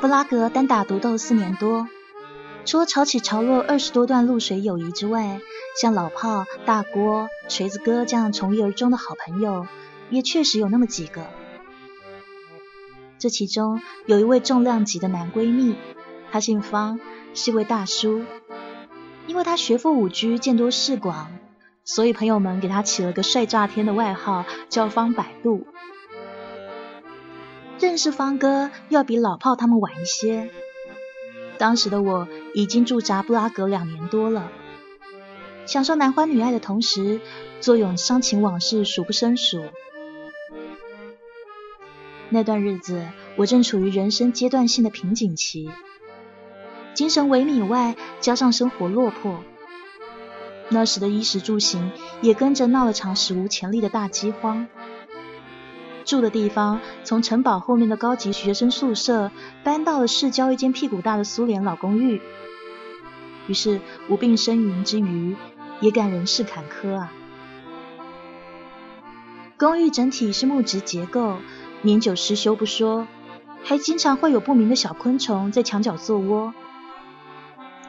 布拉格单打独斗四年多，除了潮起潮落二十多段露水友谊之外，像老炮、大郭、锤子哥这样从一而终的好朋友，也确实有那么几个。这其中有一位重量级的男闺蜜，他姓方，是位大叔。因为他学富五车，见多识广，所以朋友们给他起了个帅炸天的外号，叫方百度。认识方哥要比老炮他们晚一些。当时的我已经驻扎布拉格两年多了，享受男欢女爱的同时，坐拥伤情往事数不胜数。那段日子，我正处于人生阶段性的瓶颈期，精神萎靡外，加上生活落魄，那时的衣食住行也跟着闹了场史无前例的大饥荒。住的地方从城堡后面的高级学生宿舍搬到了市郊一间屁股大的苏联老公寓，于是无病呻吟之余，也感人世坎坷啊。公寓整体是木质结构。年久失修不说，还经常会有不明的小昆虫在墙角做窝。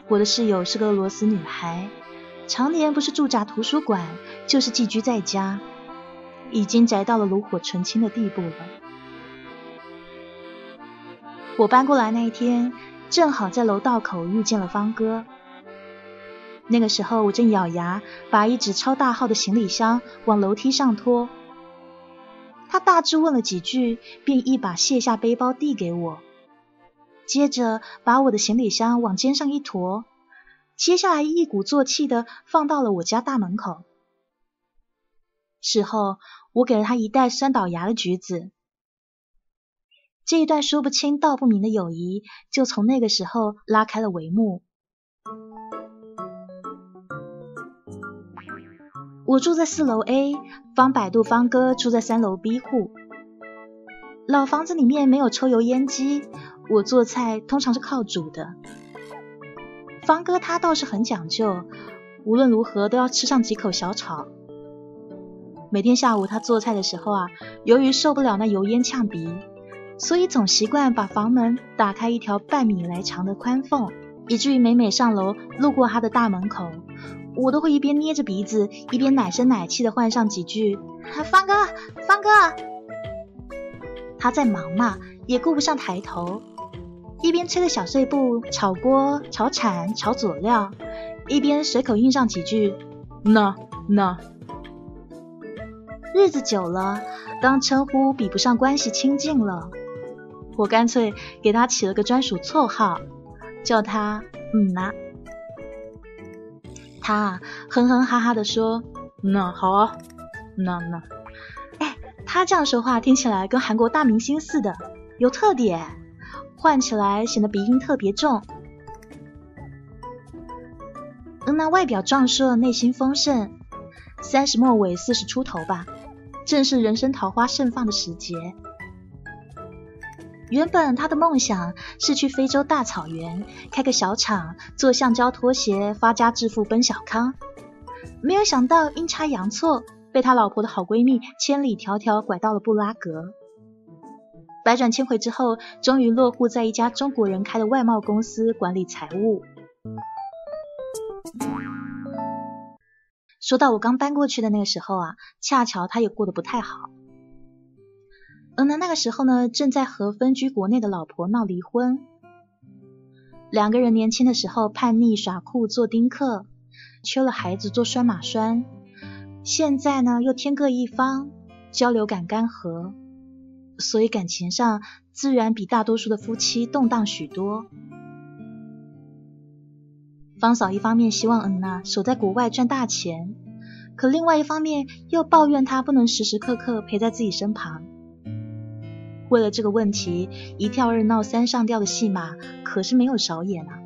我的室友是个俄罗斯女孩，常年不是驻扎图书馆，就是寄居在家，已经宅到了炉火纯青的地步了。我搬过来那一天，正好在楼道口遇见了方哥。那个时候，我正咬牙把一只超大号的行李箱往楼梯上拖。他大致问了几句，便一把卸下背包递给我，接着把我的行李箱往肩上一驮，接下来一鼓作气的放到了我家大门口。事后，我给了他一袋酸倒牙的橘子。这一段说不清道不明的友谊，就从那个时候拉开了帷幕。我住在四楼 A，方百度方哥住在三楼 B 户。老房子里面没有抽油烟机，我做菜通常是靠煮的。方哥他倒是很讲究，无论如何都要吃上几口小炒。每天下午他做菜的时候啊，由于受不了那油烟呛鼻，所以总习惯把房门打开一条半米来长的宽缝，以至于每每上楼路过他的大门口。我都会一边捏着鼻子，一边奶声奶气的换上几句：“方哥，方哥。”他在忙嘛，也顾不上抬头，一边吹着小碎步炒锅、炒铲、炒佐料，一边随口应上几句：“那那。”日子久了，当称呼比不上关系亲近了，我干脆给他起了个专属绰号，叫他“嗯呐”。他哼哼哈哈的说：“那好啊，那那，哎，他这样说话听起来跟韩国大明星似的，有特点，换起来显得鼻音特别重。嗯，那外表壮硕，内心丰盛，三十末尾四十出头吧，正是人生桃花盛放的时节。”原本他的梦想是去非洲大草原开个小厂，做橡胶拖鞋，发家致富，奔小康。没有想到阴差阳错，被他老婆的好闺蜜千里迢迢拐到了布拉格。百转千回之后，终于落户在一家中国人开的外贸公司管理财务。说到我刚搬过去的那个时候啊，恰巧他也过得不太好。而呢，那个时候呢，正在和分居国内的老婆闹离婚。两个人年轻的时候叛逆耍酷做丁克，缺了孩子做拴马拴。现在呢，又天各一方，交流感干涸，所以感情上自然比大多数的夫妻动荡许多。方嫂一方面希望恩娜守在国外赚大钱，可另外一方面又抱怨她不能时时刻刻陪在自己身旁。为了这个问题，一跳二闹三上吊的戏码可是没有少演啊。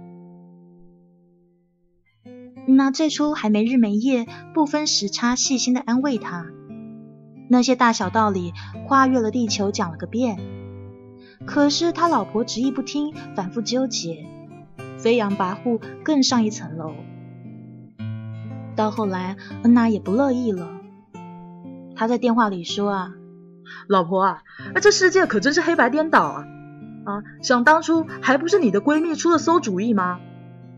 那最初还没日没夜、不分时差、细心的安慰他，那些大小道理跨越了地球讲了个遍。可是他老婆执意不听，反复纠结，飞扬跋扈更上一层楼。到后来，恩娜也不乐意了，她在电话里说啊。老婆啊，那这世界可真是黑白颠倒啊！啊，想当初还不是你的闺蜜出的馊主意吗？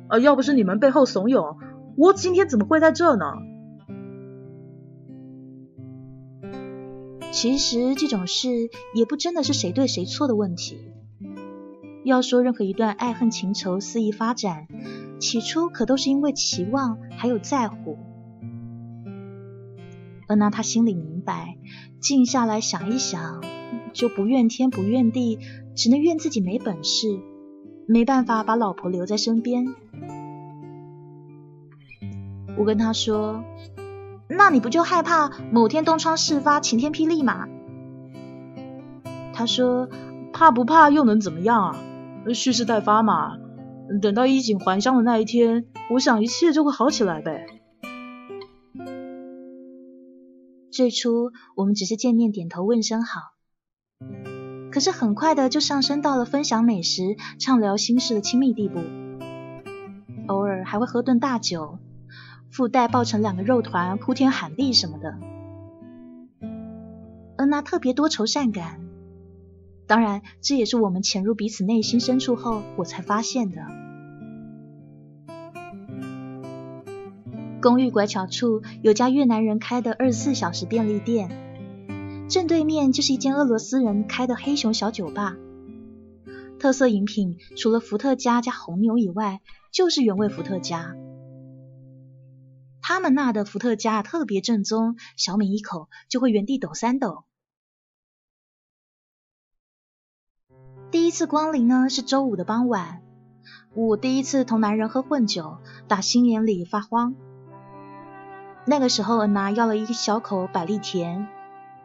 啊，要不是你们背后怂恿，我今天怎么会在这呢？其实这种事也不真的是谁对谁错的问题。要说任何一段爱恨情仇肆意发展，起初可都是因为期望还有在乎。而那他心里明白，静下来想一想，就不怨天不怨地，只能怨自己没本事，没办法把老婆留在身边。我跟他说：“那你不就害怕某天东窗事发，晴天霹雳吗？”他说：“怕不怕又能怎么样啊？蓄势待发嘛。等到衣锦还乡的那一天，我想一切就会好起来呗。”最初我们只是见面点头问声好，可是很快的就上升到了分享美食、畅聊心事的亲密地步，偶尔还会喝顿大酒，附带抱成两个肉团哭天喊地什么的。而那特别多愁善感，当然这也是我们潜入彼此内心深处后我才发现的。公寓拐角处有家越南人开的二十四小时便利店，正对面就是一间俄罗斯人开的黑熊小酒吧。特色饮品除了伏特加加红牛以外，就是原味伏特加。他们那的伏特加特别正宗，小抿一口就会原地抖三抖。第一次光临呢是周五的傍晚，我第一次同男人喝混酒，打心眼里发慌。那个时候，恩娜要了一小口百利甜，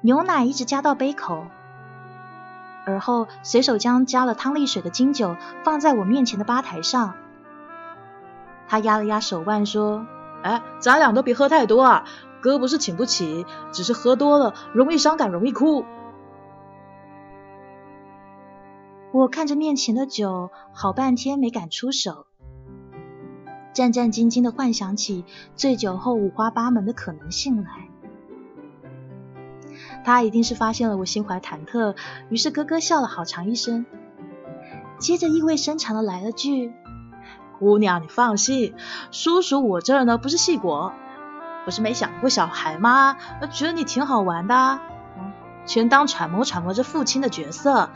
牛奶一直加到杯口，而后随手将加了汤力水的金酒放在我面前的吧台上。他压了压手腕说：“哎，咱俩都别喝太多啊，哥不是请不起，只是喝多了容易伤感，容易哭。”我看着面前的酒，好半天没敢出手。战战兢兢的幻想起醉酒后五花八门的可能性来，他一定是发现了我心怀忐忑，于是咯咯笑了好长一声，接着意味深长的来了句：“姑娘，你放心，叔叔我这儿呢不是戏果，不是没想过小孩吗？觉得你挺好玩的，全当揣摩揣摩这父亲的角色。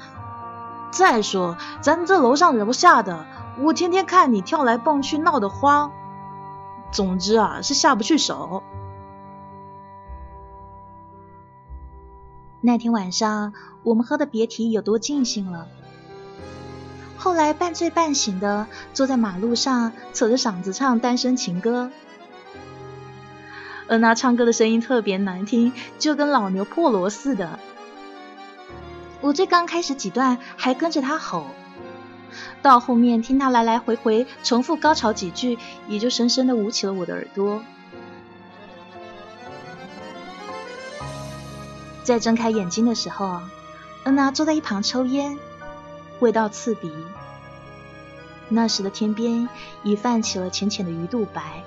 再说咱这楼上楼下的。”我天天看你跳来蹦去，闹得慌。总之啊，是下不去手。那天晚上，我们喝的别提有多尽兴了。后来半醉半醒的坐在马路上，扯着嗓子唱单身情歌。而那唱歌的声音特别难听，就跟老牛破锣似的。我最刚开始几段还跟着他吼。到后面听他来来回回重复高潮几句，也就深深的捂起了我的耳朵。在睁开眼睛的时候，恩娜坐在一旁抽烟，味道刺鼻。那时的天边已泛起了浅浅的鱼肚白。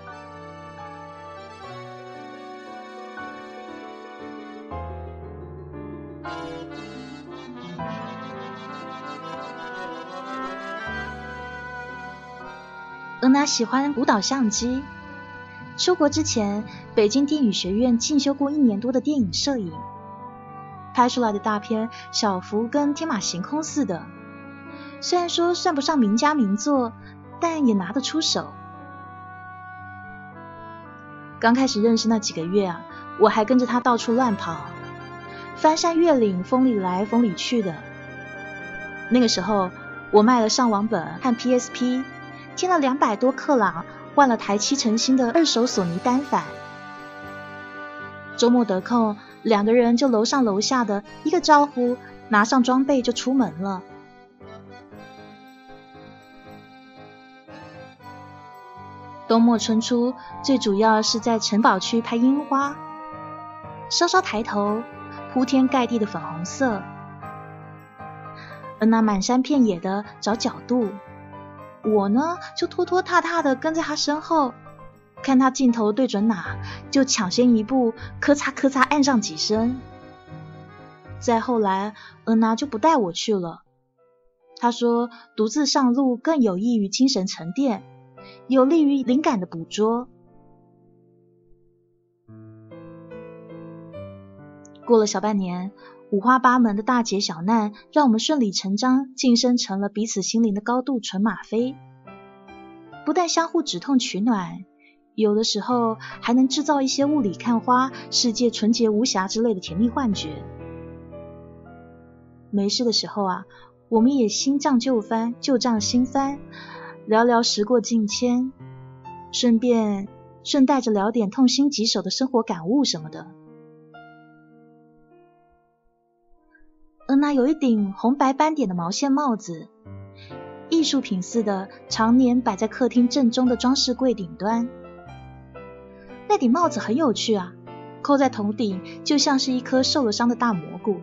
恩娜喜欢舞蹈相机。出国之前，北京电影学院进修过一年多的电影摄影，拍出来的大片小幅跟天马行空似的。虽然说算不上名家名作，但也拿得出手。刚开始认识那几个月啊，我还跟着他到处乱跑，翻山越岭，风里来风里去的。那个时候，我卖了上网本和 PSP。添了两百多克朗，换了台七成新的二手索尼单反。周末得空，两个人就楼上楼下的一个招呼，拿上装备就出门了。冬末春初，最主要是在城堡区拍樱花。稍稍抬头，铺天盖地的粉红色，而那满山遍野的找角度。我呢，就拖拖沓沓的跟在他身后，看他镜头对准哪，就抢先一步，咔嚓咔嚓按上几声。再后来，恩娜就不带我去了，他说，独自上路更有益于精神沉淀，有利于灵感的捕捉。过了小半年，五花八门的大劫小难，让我们顺理成章晋升成了彼此心灵的高度纯吗啡。不但相互止痛取暖，有的时候还能制造一些雾里看花、世界纯洁无瑕之类的甜蜜幻觉。没事的时候啊。我们也新账旧翻，旧账新翻，聊聊时过境迁，顺便顺带着聊点痛心疾首的生活感悟什么的。恩娜有一顶红白斑点的毛线帽子，艺术品似的，常年摆在客厅正中的装饰柜顶端。那顶帽子很有趣啊，扣在头顶就像是一颗受了伤的大蘑菇。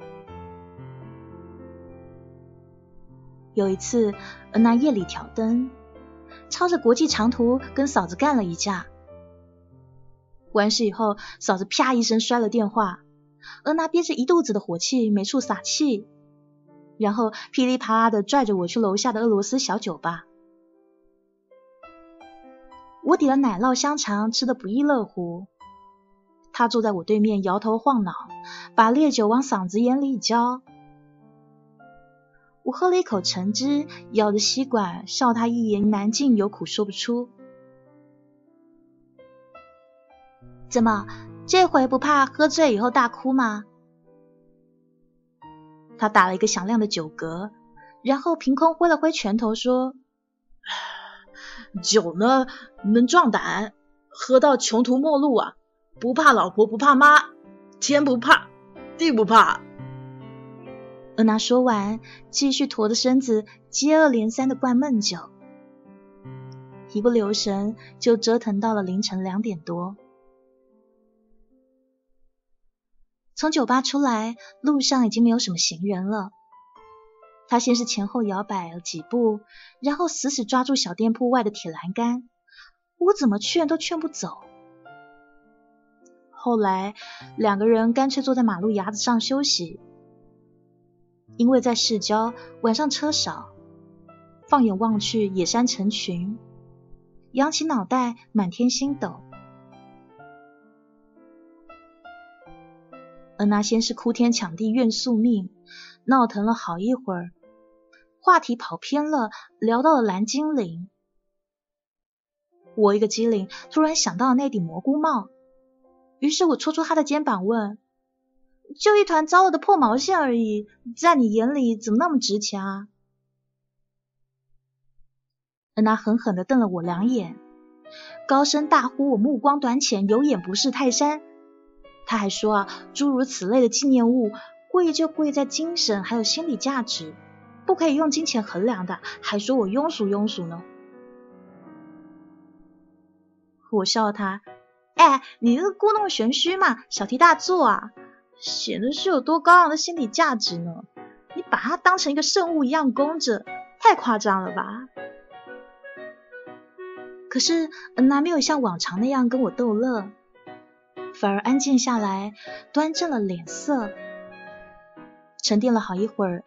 有一次，恩娜夜里挑灯，抄着国际长途跟嫂子干了一架。完事以后，嫂子啪一声摔了电话，而那憋着一肚子的火气没处撒气，然后噼里啪啦的拽着我去楼下的俄罗斯小酒吧。我点了奶酪香肠，吃的不亦乐乎。他坐在我对面摇头晃脑，把烈酒往嗓子眼里一浇。我喝了一口橙汁，咬着吸管，笑他一言难尽，有苦说不出。怎么，这回不怕喝醉以后大哭吗？他打了一个响亮的酒嗝，然后凭空挥了挥拳头，说：“酒呢，能壮胆，喝到穷途末路啊！不怕老婆，不怕妈，天不怕，地不怕。”恩娜说完，继续驼着身子，接二连三的灌闷酒，一不留神就折腾到了凌晨两点多。从酒吧出来，路上已经没有什么行人了。他先是前后摇摆了几步，然后死死抓住小店铺外的铁栏杆，我怎么劝都劝不走。后来两个人干脆坐在马路牙子上休息。因为在市郊，晚上车少，放眼望去，野山成群。仰起脑袋，满天星斗。恩娜先是哭天抢地怨宿命，闹腾了好一会儿，话题跑偏了，聊到了蓝精灵。我一个机灵，突然想到了那顶蘑菇帽，于是我戳戳他的肩膀，问。就一团糟了的破毛线而已，在你眼里怎么那么值钱啊？恩娜狠狠的瞪了我两眼，高声大呼我目光短浅，有眼不识泰山。他还说啊，诸如此类的纪念物，贵就贵在精神还有心理价值，不可以用金钱衡量的，还说我庸俗庸俗呢。我笑他，哎，你这个故弄玄虚嘛，小题大做啊。显得是有多高昂的心理价值呢？你把它当成一个圣物一样供着，太夸张了吧？可是恩娜没有像往常那样跟我逗乐，反而安静下来，端正了脸色，沉淀了好一会儿，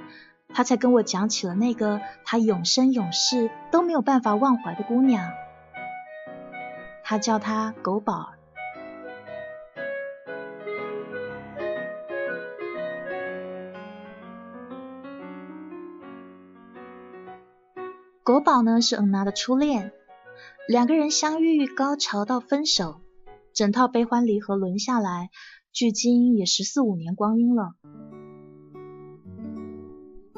他才跟我讲起了那个他永生永世都没有办法忘怀的姑娘，他叫她狗宝狗。宝呢是恩娜的初恋，两个人相遇、高潮到分手，整套悲欢离合轮下来，距今也十四五年光阴了。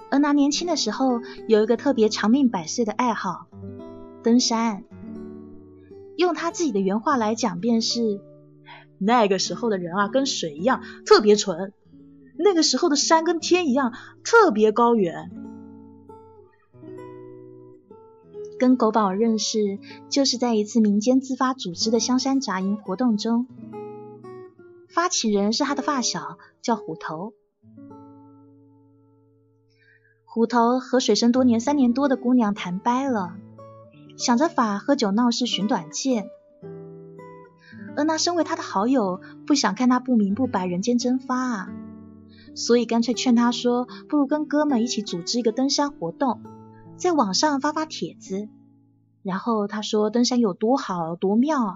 恩娜年轻的时候有一个特别长命百岁的爱好——登山。用他自己的原话来讲，便是那个时候的人啊，跟水一样特别纯；那个时候的山跟天一样特别高远。跟狗宝认识，就是在一次民间自发组织的香山扎营活动中，发起人是他的发小，叫虎头。虎头和水深多年三年多的姑娘谈掰了，想着法喝酒闹事寻短见。而那身为他的好友，不想看他不明不白人间蒸发啊，所以干脆劝他说，不如跟哥们一起组织一个登山活动。在网上发发帖子，然后他说登山有多好多妙啊，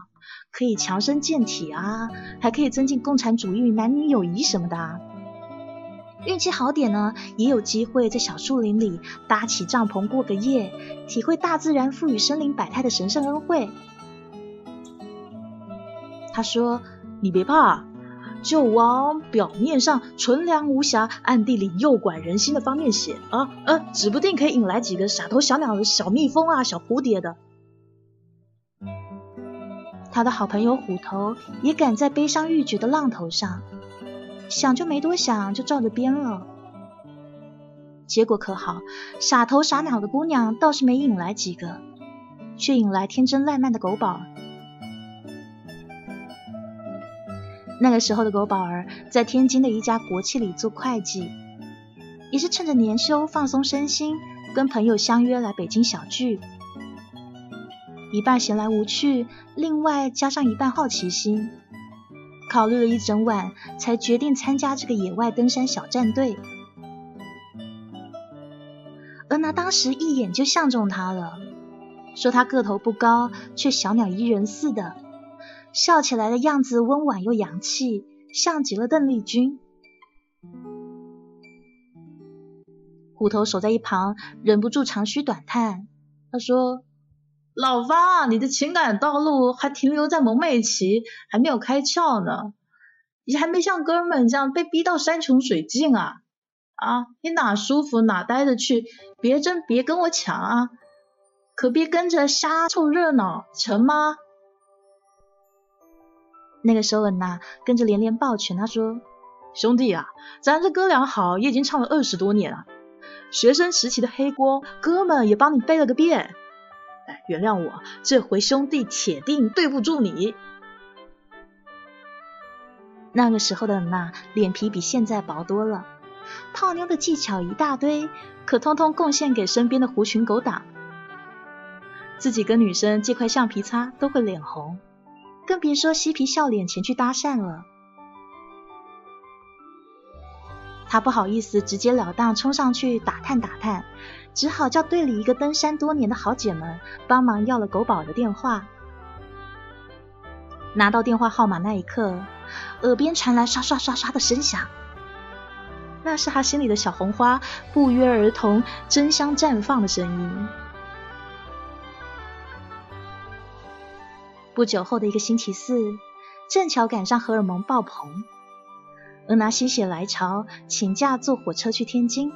可以强身健体啊，还可以增进共产主义、男女友谊什么的啊。运气好点呢，也有机会在小树林里搭起帐篷过个夜，体会大自然赋予生灵百态的神圣恩惠。他说：“你别怕，就往表面上纯良无瑕、暗地里诱拐人心的方面写啊，呃，指不定可以引来几个傻头小脑的小蜜蜂啊、小蝴蝶的。”他的好朋友虎头也赶在悲伤欲绝的浪头上。想就没多想，就照着编了。结果可好，傻头傻脑的姑娘倒是没引来几个，却引来天真烂漫的狗宝那个时候的狗宝儿在天津的一家国企里做会计，也是趁着年休放松身心，跟朋友相约来北京小聚。一半闲来无趣，另外加上一半好奇心。考虑了一整晚，才决定参加这个野外登山小战队。而那当时一眼就相中他了，说他个头不高，却小鸟依人似的，笑起来的样子温婉又洋气，像极了邓丽君。虎头守在一旁，忍不住长吁短叹，他说。老方，你的情感道路还停留在萌妹期，还没有开窍呢。你还没像哥们这样被逼到山穷水尽啊！啊，你哪舒服哪待着去，别争别跟我抢啊！可别跟着瞎凑热闹，成吗？那个时候恩娜跟着连连抱拳，他说：“兄弟啊，咱这哥俩好也已经唱了二十多年了，学生时期的黑锅，哥们也帮你背了个遍。”哎，原谅我，这回兄弟铁定对不住你。那个时候的娜脸皮比现在薄多了，泡妞的技巧一大堆，可通通贡献给身边的狐群狗党。自己跟女生借块橡皮擦都会脸红，更别说嬉皮笑脸前去搭讪了。他不好意思直截了当冲上去打探打探。只好叫队里一个登山多年的好姐们帮忙要了狗宝的电话。拿到电话号码那一刻，耳边传来刷刷刷刷的声响，那是他心里的小红花不约而同争相绽放的声音。不久后的一个星期四，正巧赶上荷尔蒙爆棚，而拿心血来潮请假坐火车去天津。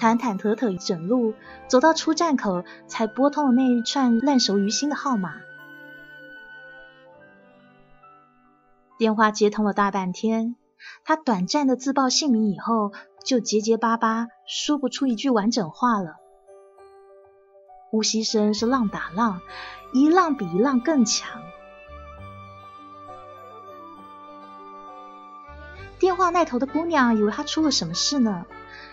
忐忐忑忑一整路走到出站口，才拨通了那一串烂熟于心的号码。电话接通了大半天，他短暂的自报姓名以后，就结结巴巴说不出一句完整话了。呼吸声是浪打浪，一浪比一浪更强。电话那头的姑娘以为他出了什么事呢？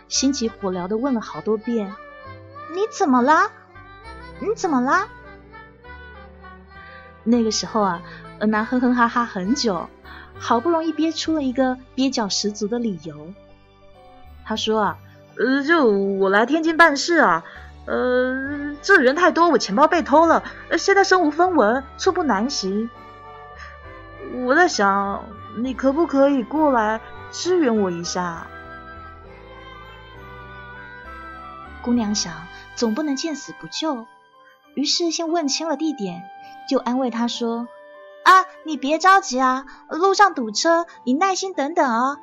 心急火燎的问了好多遍：“你怎么啦？你怎么啦？”那个时候啊，恩娜哼哼哈哈很久，好不容易憋出了一个蹩脚十足的理由。他说啊：“呃，就我来天津办事啊，呃，这人太多，我钱包被偷了，现在身无分文，寸步难行。我在想，你可不可以过来支援我一下？”姑娘想，总不能见死不救，于是先问清了地点，就安慰他说：“啊，你别着急啊，路上堵车，你耐心等等啊。”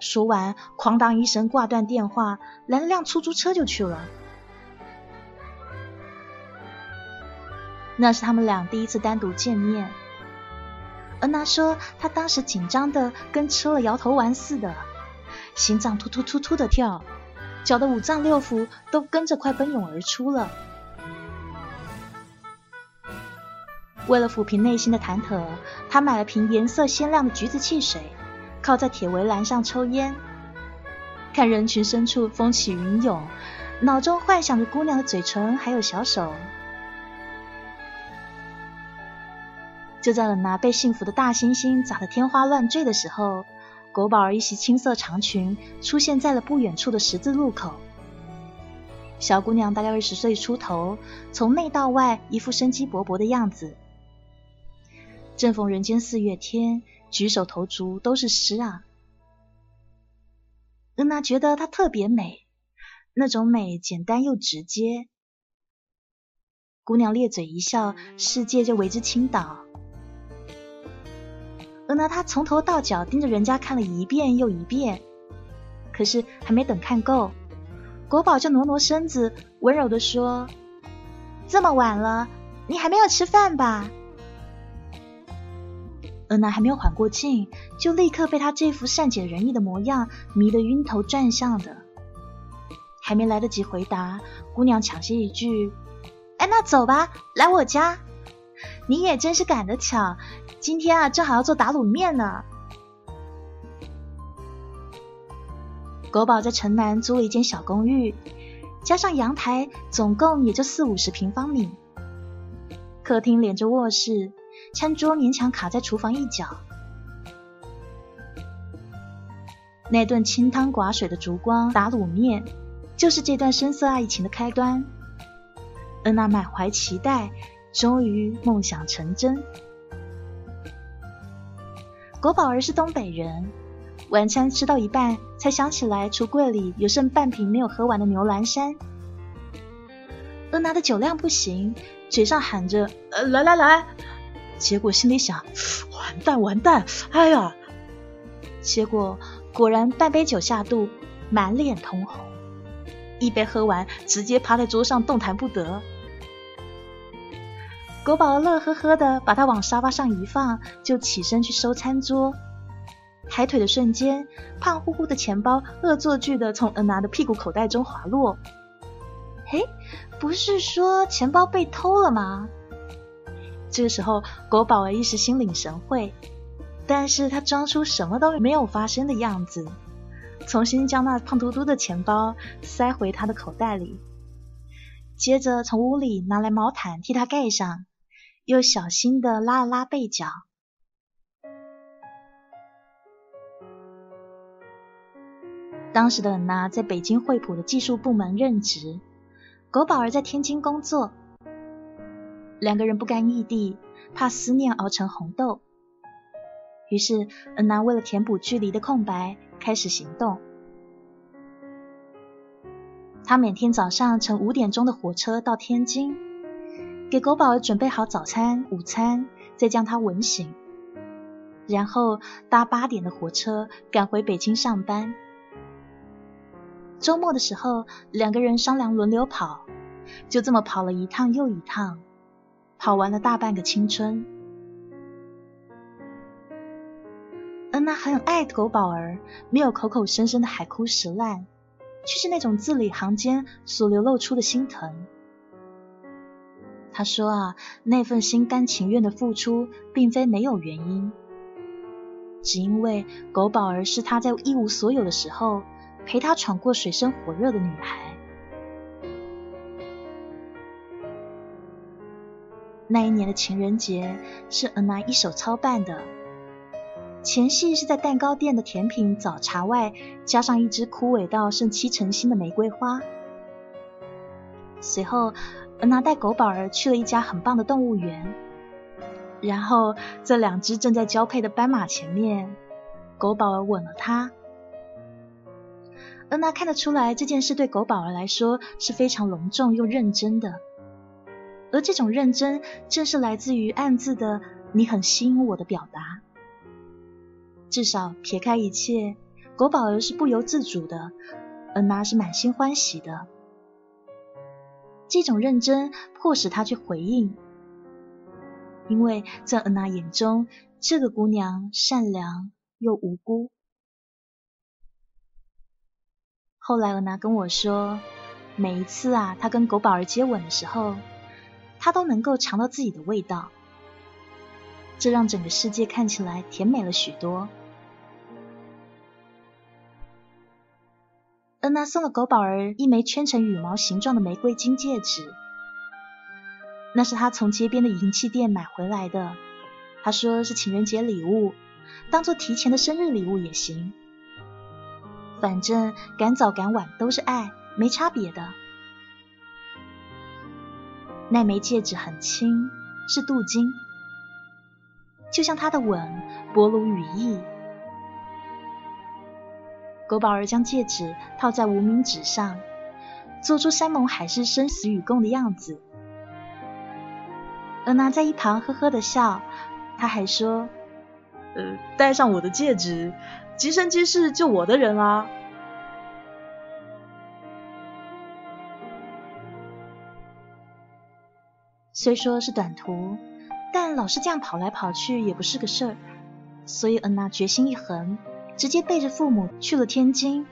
说完，哐当一声挂断电话，拦了辆出租车就去了。那是他们俩第一次单独见面。恩娜说，她当时紧张的跟吃了摇头丸似的，心脏突突突突的跳。搅的五脏六腑都跟着快奔涌而出了。为了抚平内心的忐忑，他买了瓶颜色鲜亮的橘子汽水，靠在铁围栏上抽烟，看人群深处风起云涌，脑中幻想着姑娘的嘴唇还有小手。就在冷娜被幸福的大猩猩砸得天花乱坠的时候。狗宝儿一袭青色长裙出现在了不远处的十字路口，小姑娘大概二十岁出头，从内到外一副生机勃勃的样子。正逢人间四月天，举手投足都是诗啊。恩娜觉得她特别美，那种美简单又直接。姑娘咧嘴一笑，世界就为之倾倒。恩娜她从头到脚盯着人家看了一遍又一遍，可是还没等看够，国宝就挪挪身子，温柔的说：“这么晚了，你还没有吃饭吧？”恩娜还没有缓过劲，就立刻被他这副善解人意的模样迷得晕头转向的。还没来得及回答，姑娘抢先一句：“哎，那走吧，来我家。你也真是赶得巧，今天啊正好要做打卤面呢。”国宝在城南租了一间小公寓，加上阳台，总共也就四五十平方米。客厅连着卧室。餐桌勉强卡在厨房一角，那顿清汤寡水的烛光打卤面，就是这段深色爱情的开端。恩娜满怀期待，终于梦想成真。国宝儿是东北人，晚餐吃到一半，才想起来橱柜里有剩半瓶没有喝完的牛栏山。额拿的酒量不行，嘴上喊着：“呃，来来来。”结果心里想，完蛋完蛋，哎呀！结果果然半杯酒下肚，满脸通红，一杯喝完，直接趴在桌上动弹不得。国宝乐呵呵的把他往沙发上一放，就起身去收餐桌。抬腿的瞬间，胖乎乎的钱包恶作剧的从恩娜的屁股口袋中滑落。嘿，不是说钱包被偷了吗？这个时候，国宝一时心领神会，但是他装出什么都没有发生的样子，重新将那胖嘟嘟的钱包塞回他的口袋里，接着从屋里拿来毛毯替他盖上，又小心的拉了拉被角。当时的恩娜在北京惠普的技术部门任职，狗宝儿在天津工作。两个人不甘异地，怕思念熬成红豆，于是恩娜为了填补距离的空白，开始行动。她每天早上乘五点钟的火车到天津，给狗宝儿准备好早餐、午餐，再将他吻醒，然后搭八点的火车赶回北京上班。周末的时候，两个人商量轮流跑，就这么跑了一趟又一趟。跑完了大半个青春，恩娜很爱狗宝儿，没有口口声声的海枯石烂，却是那种字里行间所流露出的心疼。他说啊，那份心甘情愿的付出，并非没有原因，只因为狗宝儿是他在一无所有的时候陪他闯过水深火热的女孩。那一年的情人节是恩娜一手操办的，前戏是在蛋糕店的甜品早茶外加上一支枯萎到剩七成新的玫瑰花。随后，恩娜带狗宝儿去了一家很棒的动物园，然后这两只正在交配的斑马前面，狗宝儿吻了它。恩娜看得出来，这件事对狗宝儿来说是非常隆重又认真的。而这种认真，正是来自于暗自的“你很吸引我”的表达。至少撇开一切，狗宝儿是不由自主的，恩娜是满心欢喜的。这种认真迫使他去回应，因为在恩娜眼中，这个姑娘善良又无辜。后来恩娜跟我说，每一次啊，她跟狗宝儿接吻的时候。他都能够尝到自己的味道，这让整个世界看起来甜美了许多。恩娜送了狗宝儿一枚圈成羽毛形状的玫瑰金戒指，那是她从街边的银器店买回来的。她说是情人节礼物，当做提前的生日礼物也行，反正赶早赶晚都是爱，没差别的。那枚戒指很轻，是镀金，就像他的吻薄如羽翼。狗宝儿将戒指套在无名指上，做出山盟海誓、生死与共的样子。恩娜在一旁呵呵的笑，他还说：“呃，戴上我的戒指，今生今世就我的人啊。”虽说是短途，但老是这样跑来跑去也不是个事儿，所以恩娜决心一横。直接背着父母去了天津。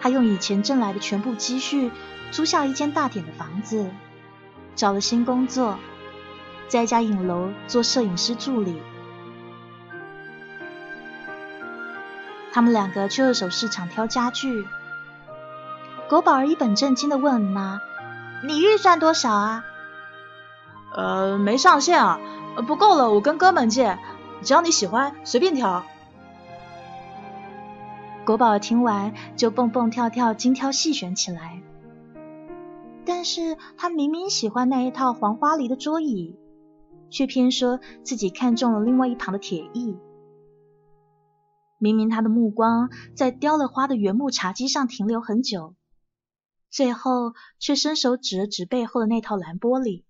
他用以前挣来的全部积蓄租下了一间大点的房子，找了新工作，在一家影楼做摄影师助理。他们两个去二手市场挑家具。狗宝儿一本正经的问妈：“你预算多少啊？”“呃，没上限啊，不够了我跟哥们借，只要你喜欢，随便挑。”国宝听完就蹦蹦跳跳、精挑细选起来，但是他明明喜欢那一套黄花梨的桌椅，却偏说自己看中了另外一旁的铁艺。明明他的目光在雕了花的原木茶几上停留很久，最后却伸手指了指背后的那套蓝玻璃。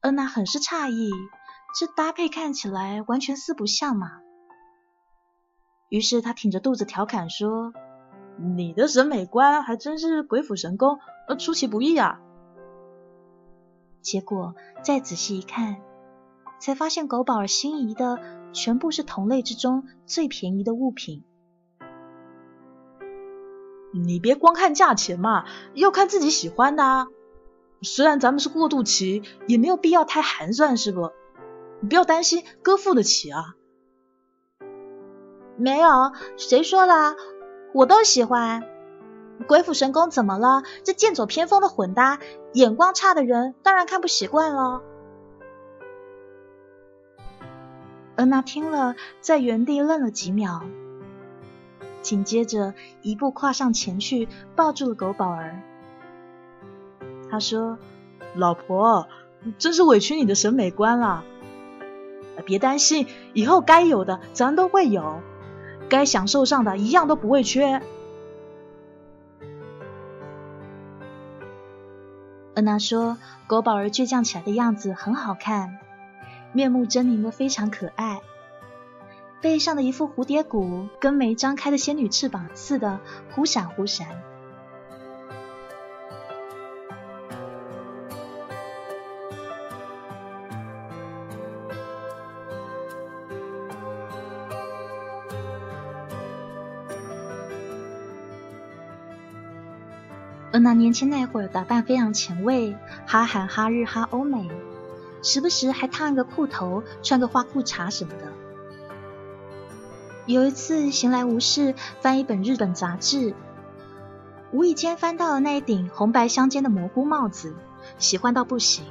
恩娜很是诧异，这搭配看起来完全四不像嘛。于是他挺着肚子调侃说：“你的审美观还真是鬼斧神工，呃，出其不意啊！”结果再仔细一看，才发现狗宝儿心仪的全部是同类之中最便宜的物品。你别光看价钱嘛，要看自己喜欢的。啊。虽然咱们是过渡期，也没有必要太寒酸，是不？你不要担心，哥付得起啊。没有，谁说的？我都喜欢。鬼斧神工怎么了？这剑走偏锋的混搭，眼光差的人当然看不习惯了。恩娜听了，在原地愣了几秒，紧接着一步跨上前去，抱住了狗宝儿。他说：“老婆，真是委屈你的审美观了。别担心，以后该有的咱都会有。”该享受上的一样都不会缺。恩娜说：“狗宝儿倔强起来的样子很好看，面目狰狞的非常可爱，背上的一副蝴蝶骨跟没张开的仙女翅膀似的，忽闪忽闪。”年轻那会儿打扮非常前卫，哈韩、哈日、哈欧美，时不时还烫个裤头，穿个花裤衩什么的。有一次闲来无事，翻一本日本杂志，无意间翻到了那一顶红白相间的蘑菇帽子，喜欢到不行。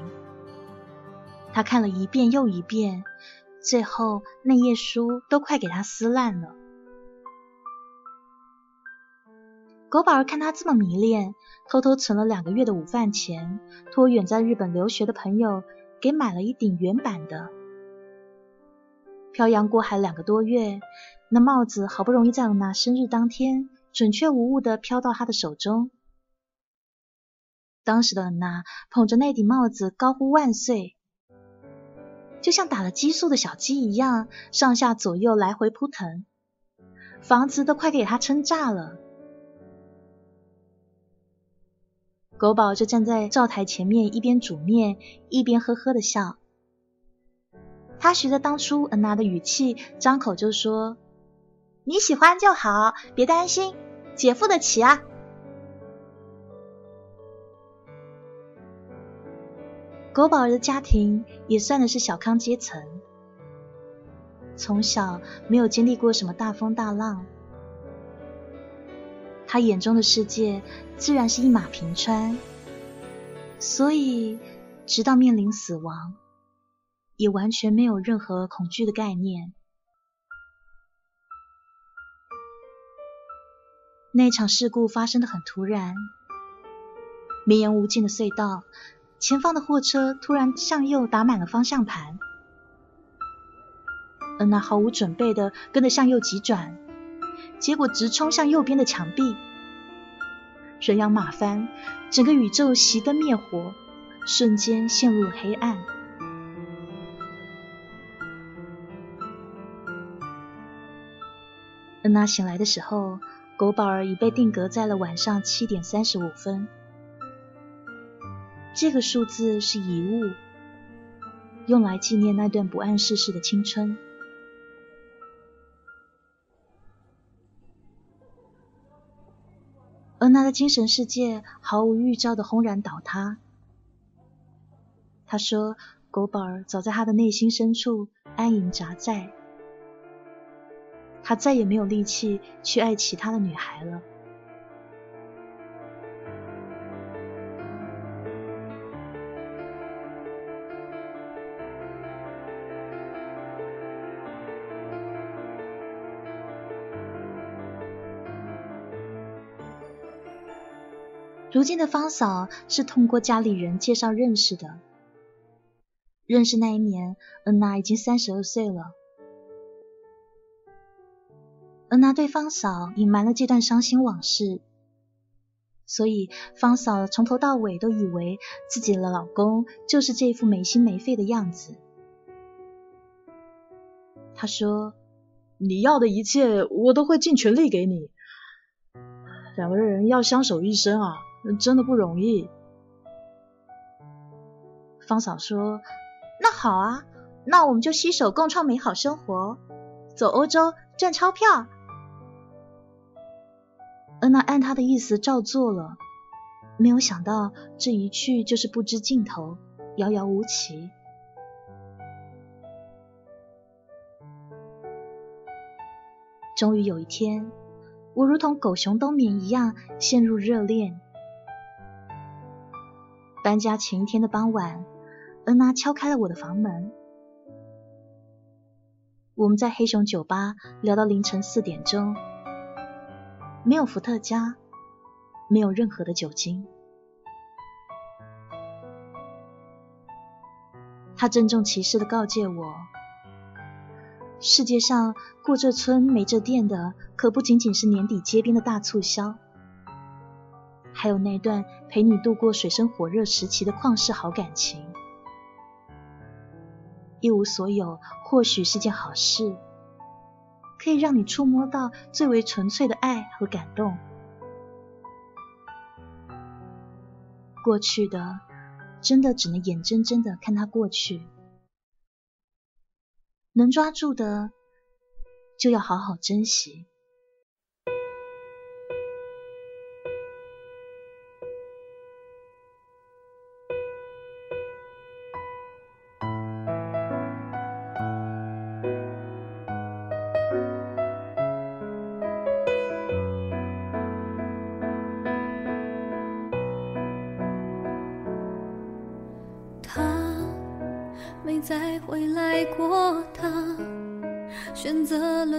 他看了一遍又一遍，最后那页书都快给他撕烂了。狗宝儿看他这么迷恋，偷偷存了两个月的午饭钱，托远在日本留学的朋友给买了一顶原版的。漂洋过海两个多月，那帽子好不容易在恩娜生日当天，准确无误的飘到他的手中。当时的恩娜捧着那顶帽子高呼万岁，就像打了激素的小鸡一样，上下左右来回扑腾，房子都快给他撑炸了。狗宝就站在灶台前面，一边煮面，一边呵呵的笑。他学着当初恩娜的语气，张口就说：“你喜欢就好，别担心，姐付得起啊。”狗宝的家庭也算的是小康阶层，从小没有经历过什么大风大浪。他眼中的世界自然是一马平川，所以直到面临死亡，也完全没有任何恐惧的概念。那场事故发生的很突然，绵延无尽的隧道，前方的货车突然向右打满了方向盘。恩娜毫无准备的跟着向右急转，结果直冲向右边的墙壁。人仰马翻，整个宇宙熄灯灭火，瞬间陷入了黑暗。恩娜醒来的时候，狗宝儿已被定格在了晚上七点三十五分。这个数字是遗物，用来纪念那段不谙世事的青春。恩娜的精神世界毫无预兆的轰然倒塌。他说：“狗宝儿早在他的内心深处安营扎寨。”他再也没有力气去爱其他的女孩了。如今的方嫂是通过家里人介绍认识的。认识那一年，恩娜已经三十二岁了。恩娜对方嫂隐瞒了这段伤心往事，所以方嫂从头到尾都以为自己的老公就是这副没心没肺的样子。她说：“你要的一切，我都会尽全力给你。两个人要相守一生啊，真的不容易。”方嫂说：“那好啊，那我们就携手共创美好生活，走欧洲赚钞票。”恩娜按他的意思照做了，没有想到这一去就是不知尽头，遥遥无期。终于有一天，我如同狗熊冬眠一样陷入热恋。搬家前一天的傍晚，恩娜敲开了我的房门，我们在黑熊酒吧聊到凌晨四点钟。没有伏特加，没有任何的酒精。他郑重其事的告诫我：世界上过这村没这店的，可不仅仅是年底街边的大促销，还有那段陪你度过水深火热时期的旷世好感情。一无所有，或许是件好事。可以让你触摸到最为纯粹的爱和感动。过去的，真的只能眼睁睁的看它过去。能抓住的，就要好好珍惜。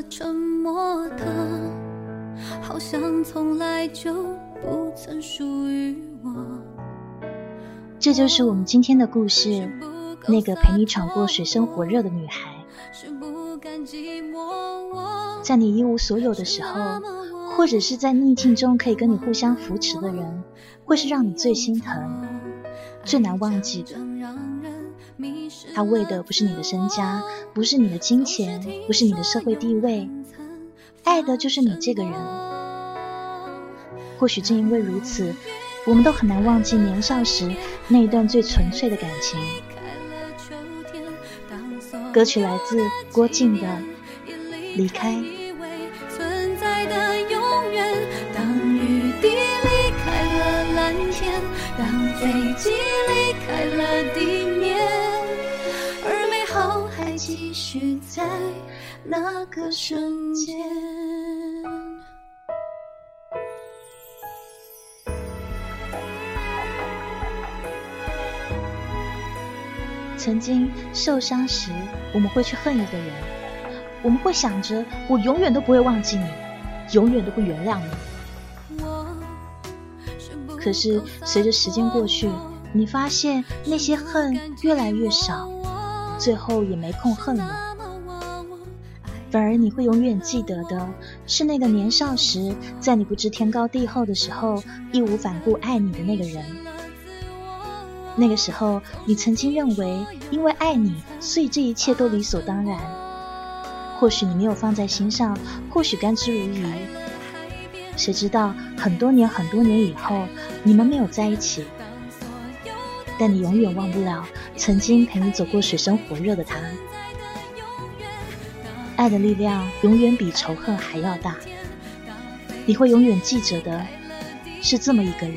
沉默，的好像从来就不曾属于我。这就是我们今天的故事，那个陪你闯过水深火热的女孩。在你一无所有的时候，或者是在逆境中可以跟你互相扶持的人，会是让你最心疼、最难忘记的。他为的不是你的身家，不是你的金钱，不是你的社会地位，爱的就是你这个人。或许正因为如此，我们都很难忘记年少时那一段最纯粹的感情。歌曲来自郭靖的《离开》。在那个瞬间。曾经受伤时，我们会去恨一个人，我们会想着我永远都不会忘记你，永远都不原谅你。可是随着时间过去，你发现那些恨越来越少，最后也没空恨了。反而你会永远记得的是那个年少时，在你不知天高地厚的时候，义无反顾爱你的那个人。那个时候，你曾经认为，因为爱你，所以这一切都理所当然。或许你没有放在心上，或许甘之如饴。谁知道很多年很多年以后，你们没有在一起，但你永远忘不了曾经陪你走过水深火热的他。爱的力量永远比仇恨还要大。你会永远记着的，是这么一个人。